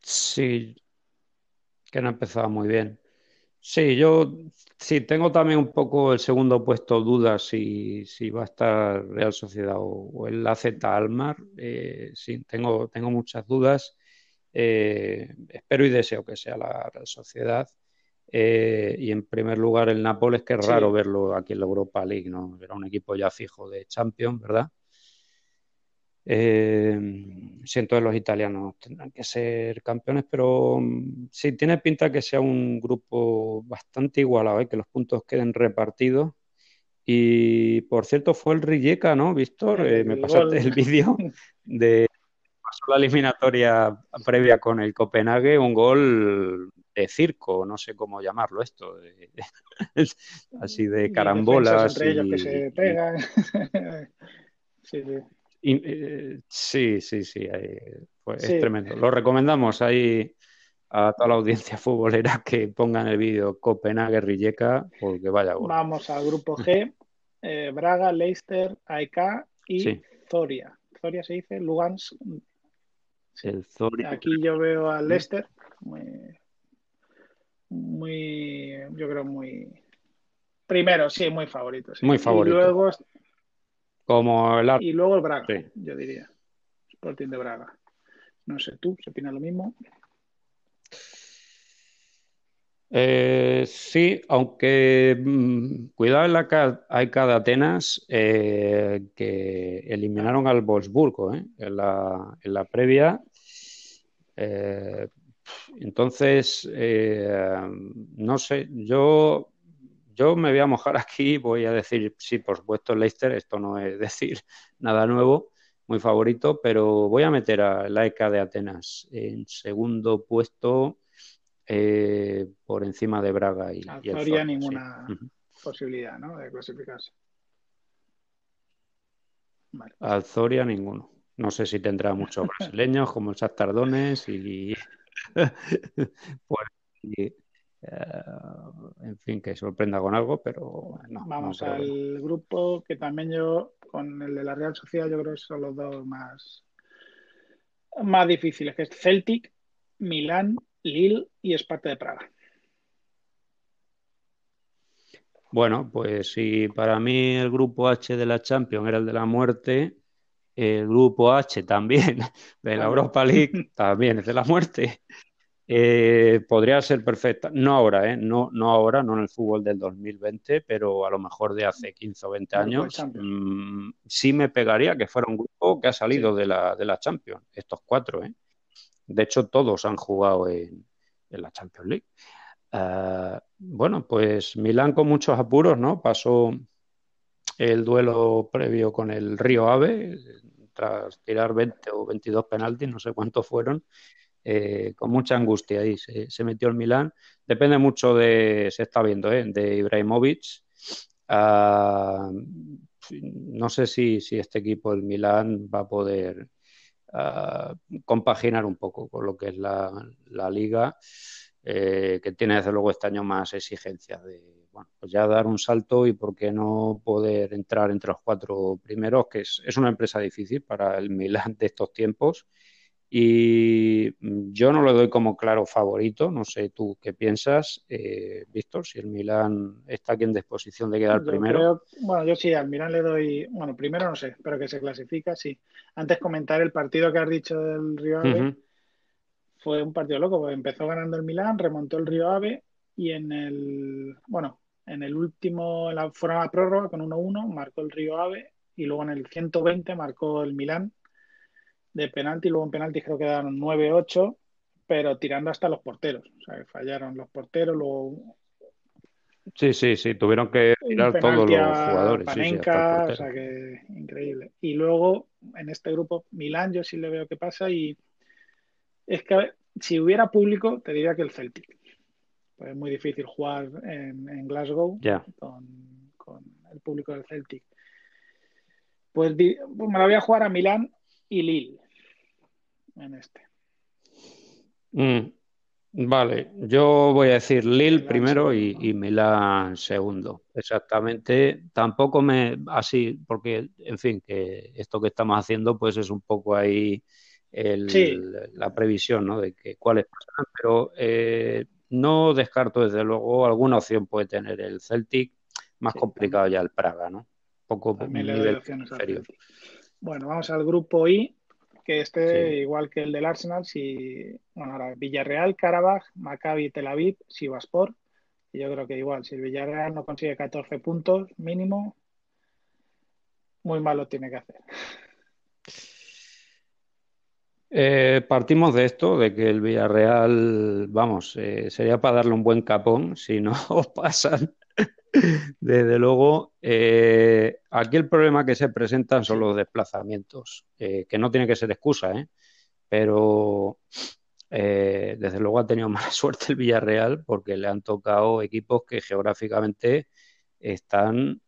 Sí, que no ha empezado muy bien. Sí, yo sí tengo también un poco el segundo puesto dudas si, si va a estar Real Sociedad o, el AZ Almar. Eh, sí, tengo, tengo muchas dudas. Eh, espero y deseo que sea la Real Sociedad. Eh, y en primer lugar el Nápoles, que es raro verlo aquí en la Europa League, ¿no? Era un equipo ya fijo de Champions, ¿verdad? Eh, siento que los italianos tendrán que ser campeones, pero mm, sí tiene pinta que sea un grupo bastante igualado, ¿eh? que los puntos queden repartidos. Y por cierto, fue el Rijeka, ¿no, Víctor? me pasaste el vídeo de la eliminatoria previa con el Copenhague, un gol circo, no sé cómo llamarlo esto, así de carambolas. Entre ellos que se pegan. sí, sí. sí, sí, pues es tremendo. Lo recomendamos ahí a toda la audiencia futbolera que pongan el vídeo Copenhague-Rijeka, porque vaya. Vamos al grupo G, eh, Braga, Leicester, AEK y Zoria. Zoria se dice, Lugansk. Aquí yo veo a Leicester muy, muy, yo creo muy, primero, sí, muy favorito. Muy favorito. Y luego, Como el... y luego el Braga, yo diría. Sporting de Braga. No sé tú, ¿se opina lo mismo? Eh, sí, aunque mm, cuidado en la hay cada Atenas eh, que eliminaron al Wolfsburgo eh, en, la, en, la, previa. Entonces, no sé, yo, yo me voy a mojar aquí, voy a decir, sí, por supuesto, Leicester, esto no es decir nada nuevo, muy favorito, pero voy a meter a la ECA de Atenas en segundo puesto eh, por encima de Braga y, no habría ninguna posibilidad ¿no? de clasificarse. Vale. Alzoria ninguno. No sé si tendrá muchos brasileños como el Tardones y, eh, en fin, que sorprenda con algo, pero no. Vamos al grupo que también yo, con el de la Real Sociedad, yo creo que son los dos más, más difíciles, que es Celtic, Milán Lille y Esparta de Praga. Bueno, pues si para mí el grupo H de la Champions era el de la muerte, el grupo H también de la Europa League también es de la muerte. Eh, podría ser perfecta, no ahora, ¿eh? no, no ahora, no en el fútbol del 2020, pero a lo mejor de hace 15 o 20 años, mm, sí me pegaría que fuera un grupo que ha salido de, la, de la Champions, estos cuatro. ¿eh? De hecho, todos han jugado en, la Champions League. Eh, bueno, pues Milán con muchos apuros, ¿no? Pasó el duelo previo con el Río Ave, tras tirar 20 o 22 penaltis, no sé cuántos fueron, eh, con mucha angustia ahí se, metió el Milán. Depende mucho de, se está viendo, ¿eh? de Ibrahimovic. Ah, no sé si, si, este equipo, el Milán, va a poder compaginar un poco con lo que es la, liga, eh, que tiene desde luego este año más exigencia de, bueno, pues ya dar un salto y por qué no poder entrar entre los cuatro primeros, que es, es una empresa difícil para el Milan de estos tiempos y yo no lo doy como claro favorito, no sé tú qué piensas, eh, Víctor, si el Milan está aquí en disposición de quedar primero. bueno, yo sí, al Milan le doy, bueno, primero no sé, pero que se clasifica, sí. Antes comentar el partido que has dicho del Río Ave, fue un partido loco, porque empezó ganando el Milan, remontó el Río Ave y en el, bueno, en el último, en la, fueron a prórroga con 1-1, marcó el Río Ave y luego en el 120 marcó el Milan de penalti, luego en penalti creo que quedaron 9-8, pero tirando hasta los porteros. O sea, que fallaron los porteros, luego. Sí, sí, sí, tuvieron que tirar todos los jugadores. Panenka, o sea que increíble. Y luego en este grupo, Milán, yo sí le veo que pasa y es que si hubiera público, te diría que el Celtic. Es muy difícil jugar en, Glasgow con, con, el público del Celtic. Pues, pues me la voy a jugar a Milán y Lille en este. Mm, vale, yo voy a decir Lille primero y, y, Milán segundo. Exactamente. Tampoco me así, porque, en fin, que esto que estamos haciendo, pues es un poco ahí la previsión, ¿no? De que cuáles pasan, pero eh, no descarto desde luego alguna opción puede tener el Celtic, más complicado ya el Praga, ¿no? Poco nivel inferior. Bueno, vamos al grupo I, que esté igual que el del Arsenal, si, bueno, ahora Villarreal, Carabaj, Maccabi, Tel Aviv, Sivaspor. Y yo creo que igual, si el Villarreal no consigue 14 puntos mínimo, muy mal lo tiene que hacer. Eh, partimos de esto, de que el Villarreal, vamos, eh, sería para darle un buen capón si no pasan desde luego, eh, aquí el problema que se presentan son los desplazamientos, que no tiene que ser excusa, pero desde luego ha tenido mala suerte el Villarreal porque le han tocado equipos que geográficamente están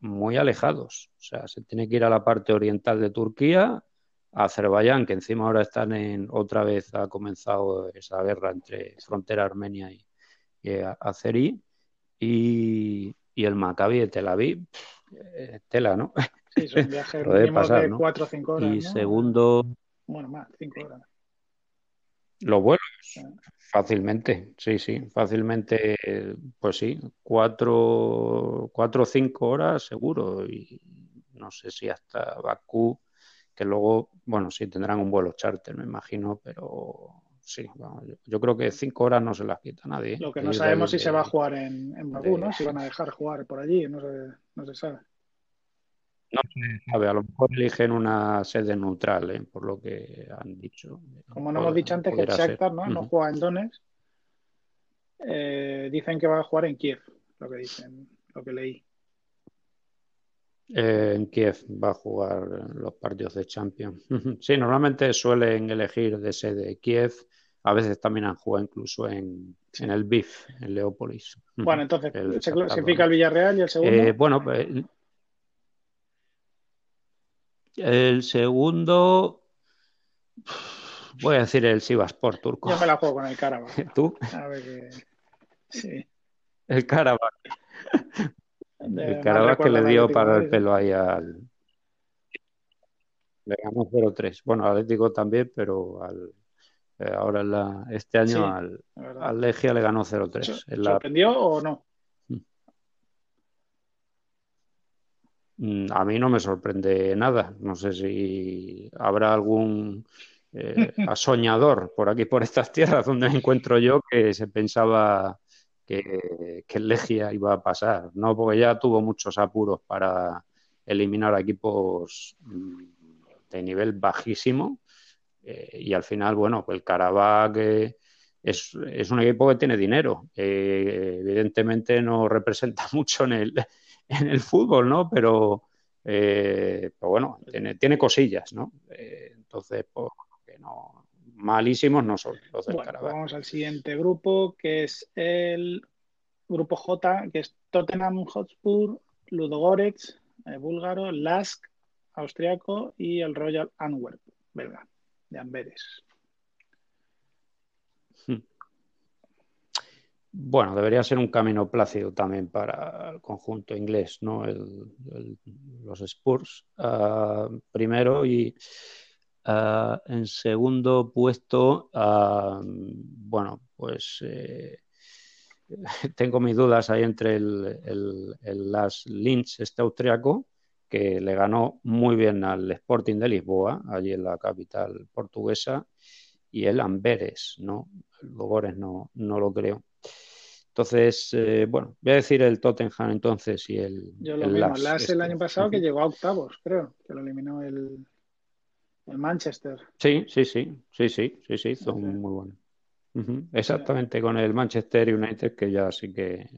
muy alejados. O sea, se tiene que ir a la parte oriental de Turquía, a Azerbaiyán, que encima ahora están en otra vez ha comenzado esa guerra entre frontera armenia y, y azerí, y, el Maccabi de Tel Aviv, eh, tela, ¿no? Sí, es un viaje de 4 o 5 horas. Y segundo. Bueno, más, 5 horas. Los vuelos, fácilmente, sí, sí, fácilmente, pues sí, cuatro, cuatro o cinco horas seguro, y no sé si hasta Bakú, que luego, bueno, sí tendrán un vuelo charter, me imagino, pero sí, yo, creo que cinco horas no se las quita nadie. Lo que no sabemos si se va a jugar en, en Bakú, ¿no? Si van a dejar jugar por allí, no se, no se sabe. No se sabe, a lo mejor eligen una sede neutral, ¿eh? por lo que han dicho. Como no hemos dicho antes que el Shakhtar ¿no? no juega en Donetsk, eh, dicen que va a jugar en Kiev, lo que dicen, lo que leí. Eh, en Kiev va a jugar los partidos de Champions. sí, normalmente suelen elegir de sede Kiev, a veces también han jugado incluso en, en el BIF, en Leópolis. Bueno, entonces, ¿se clasifica el Villarreal y el segundo? bueno, pues el segundo, voy a decir el Sivaspor turco. Yo me la juego con el Karabakh. ¿Tú? A ver que... Sí. El Karabakh. El Karabakh que le dio para el pelo ahí al. Le ganó 0-3. Bueno, Atlético también, pero al, eh, ahora la, este año al, al, Legia le ganó 0-3. ¿Sorprendió o no? Mm, a mí no me sorprende nada. No sé si habrá algún eh, asoñador por aquí, por estas tierras donde me encuentro yo, que se pensaba que, Legia iba a pasar. No, porque ya tuvo muchos apuros para eliminar equipos mm, de nivel bajísimo. Eh, y al final, bueno, el Karabakh es, es, un equipo que tiene dinero. evidentemente no representa mucho en el, en el fútbol, ¿no? Pero, eh, pues bueno, tiene, tiene, cosillas, ¿no? Eh, entonces, pues, que no, malísimos no son los del bueno, Vamos al siguiente grupo, que es el grupo J, que es Tottenham Hotspur, Ludogorets, eh, búlgaro, Lask, austriaco y el Royal Antwerp, belga, de Amberes. Bueno, debería ser un camino plácido también para el conjunto inglés, ¿no? los Spurs ah, primero y ah, en segundo puesto, ah, bueno, pues eh, tengo mis dudas ahí entre el, Las Lynch, este austriaco, que le ganó muy bien al Sporting de Lisboa, allí en la capital portuguesa, y el Amberes, ¿no? El Logores no, no lo creo. Entonces, eh, bueno, voy a decir el Tottenham entonces y el. Yo lo mismo, Las el este. año pasado que llegó a octavos, creo, que lo eliminó el, el Manchester. Sí, sí, sí, sí, sí, sí, sí, hizo muy bueno. Exactamente, con el Manchester United que ya sí que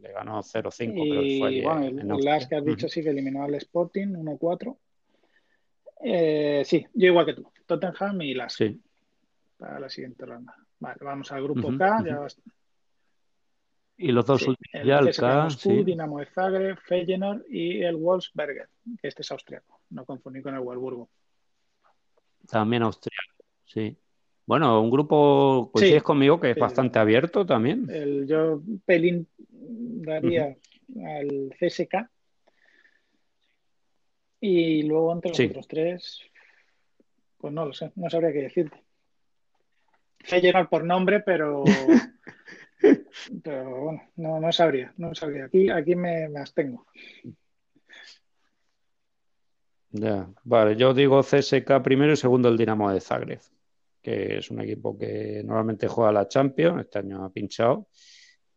le ganó 0-5, creo que fue. Y bueno, el, Las que has dicho sí que eliminó al Sporting 1-4. Eh, sí, yo igual que tú, Tottenham y Las. Sí. Para la siguiente ronda. Vale, vamos al grupo K, ya y los dos últimos ya, el K, sí. Dinamo de Zagreb, Feyenoord y el Wolfsberger, que este es austriaco, no confundí con el Wolfsburgo. También austriaco, sí. Bueno, un grupo, coincides conmigo, que es bastante abierto también. El, yo pelín daría al CSK. Y luego entre los otros tres, pues no lo sé, no sabría qué decirte. Feyenoord por nombre, pero Pero bueno, no, no sabría, no sabría. Aquí, aquí me, me abstengo. Ya, vale, yo digo CSK primero y segundo el Dinamo de Zagreb, que es un equipo que normalmente juega la Champions, este año ha pinchado,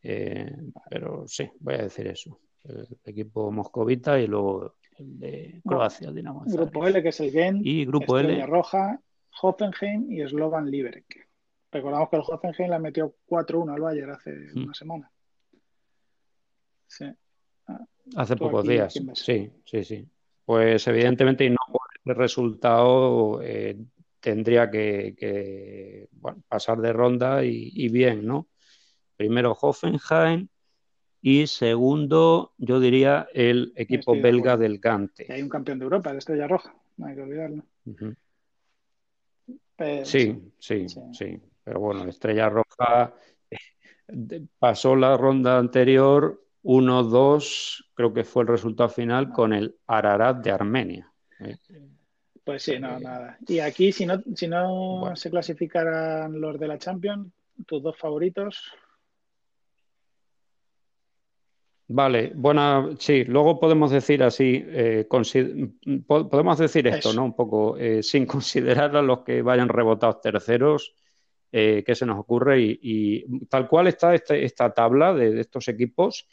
eh, pero sí, voy a decir eso. El equipo moscovita y luego el de Croacia, el Dinamo de Zagreb. Grupo L, que es el Gen, y Grupo L. Roja, Hoffenheim y Slovan Liberec. Recordamos que el Hoffenheim le metió 4-1 al Bayern hace mm. una semana. Sí. Ah, hace pocos días. Sí, sí, sí. Pues evidentemente y no por el resultado eh, tendría que, pasar de ronda y, bien, ¿no? Primero Hoffenheim y segundo, yo diría, el equipo belga del Gante. hay un campeón de Europa de Estrella Roja, no hay que olvidarlo. sí, sí, sí, Pero bueno, Estrella Roja eh, pasó la ronda anterior 1-2, creo que fue el resultado final, con el Ararat de Armenia. ¿eh? Pues sí, no, nada. Y aquí, si no, si no se clasificaran los de la Champions, tus dos favoritos. Vale, bueno, sí, luego podemos decir así, eh, podemos decir esto, ¿no? Un poco, eh, sin considerar a los que vayan rebotados terceros, eh, qué se nos ocurre y, tal cual está este, esta tabla de, estos equipos.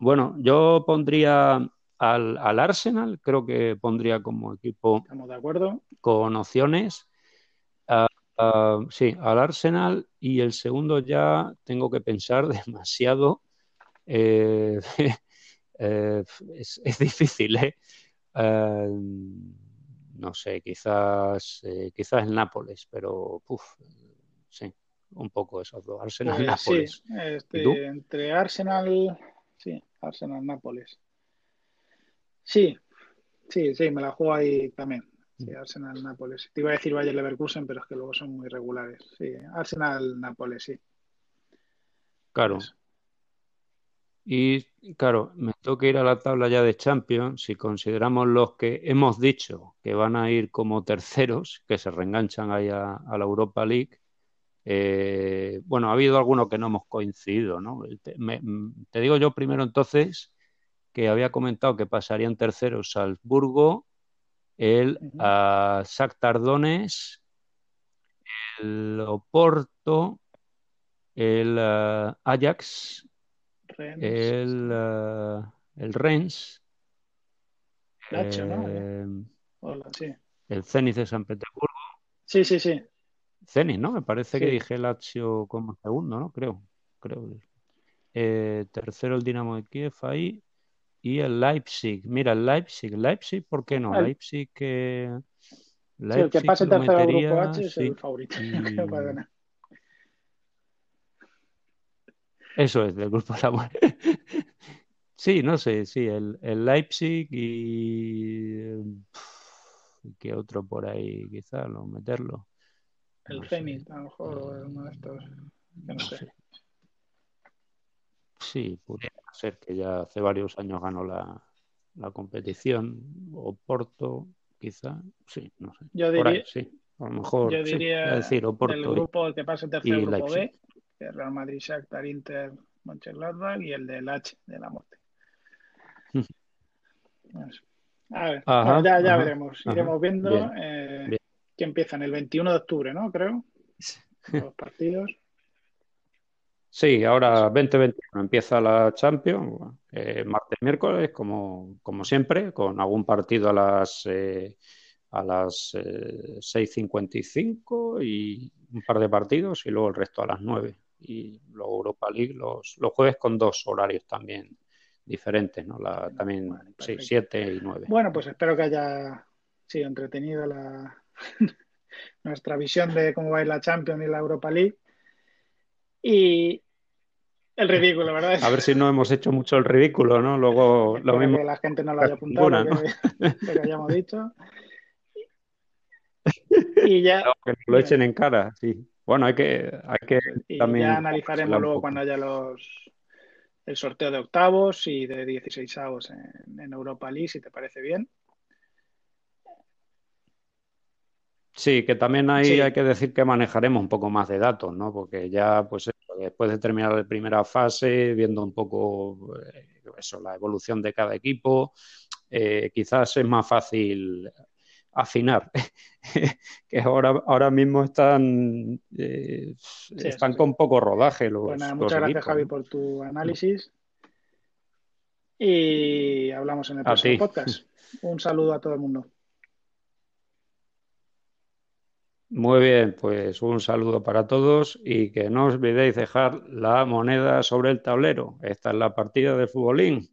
Bueno, yo pondría al, Arsenal, creo que pondría como equipo. Estamos de acuerdo. Con opciones. Ah, ah, sí, al Arsenal y el segundo ya tengo que pensar demasiado. Eh, eh, es, difícil, ¿eh? no sé, quizás, quizás el Nápoles, pero sí, un poco esos dos, Arsenal y pues Nápoles. Sí, este, entre Arsenal, sí, Arsenal, Nápoles. Sí, sí, sí, me la juego ahí también. Sí, Arsenal, Nápoles. Te iba a decir Bayer Leverkusen, pero es que luego son muy regulares. Sí, Arsenal, Nápoles, sí. Claro. Y claro, me toca ir a la tabla ya de Champions. Si consideramos los que hemos dicho que van a ir como terceros, que se reenganchan ahí a, la Europa League, eh, bueno, ha habido algunos que no hemos coincidido, ¿no? te digo yo primero entonces que había comentado que pasarían terceros Salzburgo, el uh Tardones, el Oporto, el ah, Ajax, el, uh, el Rennes, eh, el Zenit de San Petersburgo. Sí, sí, sí. Zenit, ¿no? Me parece que dije Lazio como segundo, ¿no? Creo. creo. Eh, tercero el Dinamo de Kiev ahí y el Leipzig. Mira, el Leipzig, Leipzig, ¿por qué no? Leipzig que. Leipzig el que pase tercero metería, grupo H es el favorito para ganar. Eso es, del grupo la Sí, no sé, sí, el, el Leipzig y. ¿Qué otro por ahí, quizá, no meterlo? El Zenit, a lo mejor, uno de estos. Que no, sé. Sí, pudiera ser que ya hace varios años ganó la, competición, o Porto, quizá, sí, no sé. Yo diría, sí, a lo mejor, yo diría decir, Oporto el grupo el que pasa el tercer grupo B, que es Real Madrid, Shakhtar, Inter, Mönchengladbach y el del H de la muerte. A ver, ya, ya veremos, iremos viendo eh, que empiezan el 21 de octubre, ¿no? Creo, los partidos. Sí, ahora 2021 empieza la Champions, eh, martes, miércoles, como, como, siempre, con algún partido a las eh, a las eh, 6.55 y un par de partidos y luego el resto a las 9. Y luego Europa League los, los jueves con dos horarios también diferentes, ¿no? La, también sí, 7 y 9. Bueno, pues espero que haya sido entretenida la nuestra visión de cómo va a ir la Champions y la Europa League. Y el ridículo, ¿verdad? A ver si no hemos hecho mucho el ridículo, ¿no? Luego lo mismo. Que la gente no lo haya apuntado, lo, que, hayamos dicho. Y ya. que lo echen en cara, sí. Bueno, hay que, hay que y también. Ya analizaremos luego cuando haya los el sorteo de octavos y de 16 avos en, en Europa League, si te parece bien. Sí, que también hay, hay que decir que manejaremos un poco más de datos, ¿no? Porque ya, pues después de terminar la primera fase, viendo un poco eh, eso, la evolución de cada equipo, eh, quizás es más fácil afinar, que ahora, ahora mismo están, eh, están con poco rodaje los, bueno, muchas gracias Javi por tu análisis. Y hablamos en el próximo podcast. Un saludo a todo el mundo. Muy bien, pues un saludo para todos y que no os olvidéis dejar la moneda sobre el tablero. Esta es la partida de futbolín.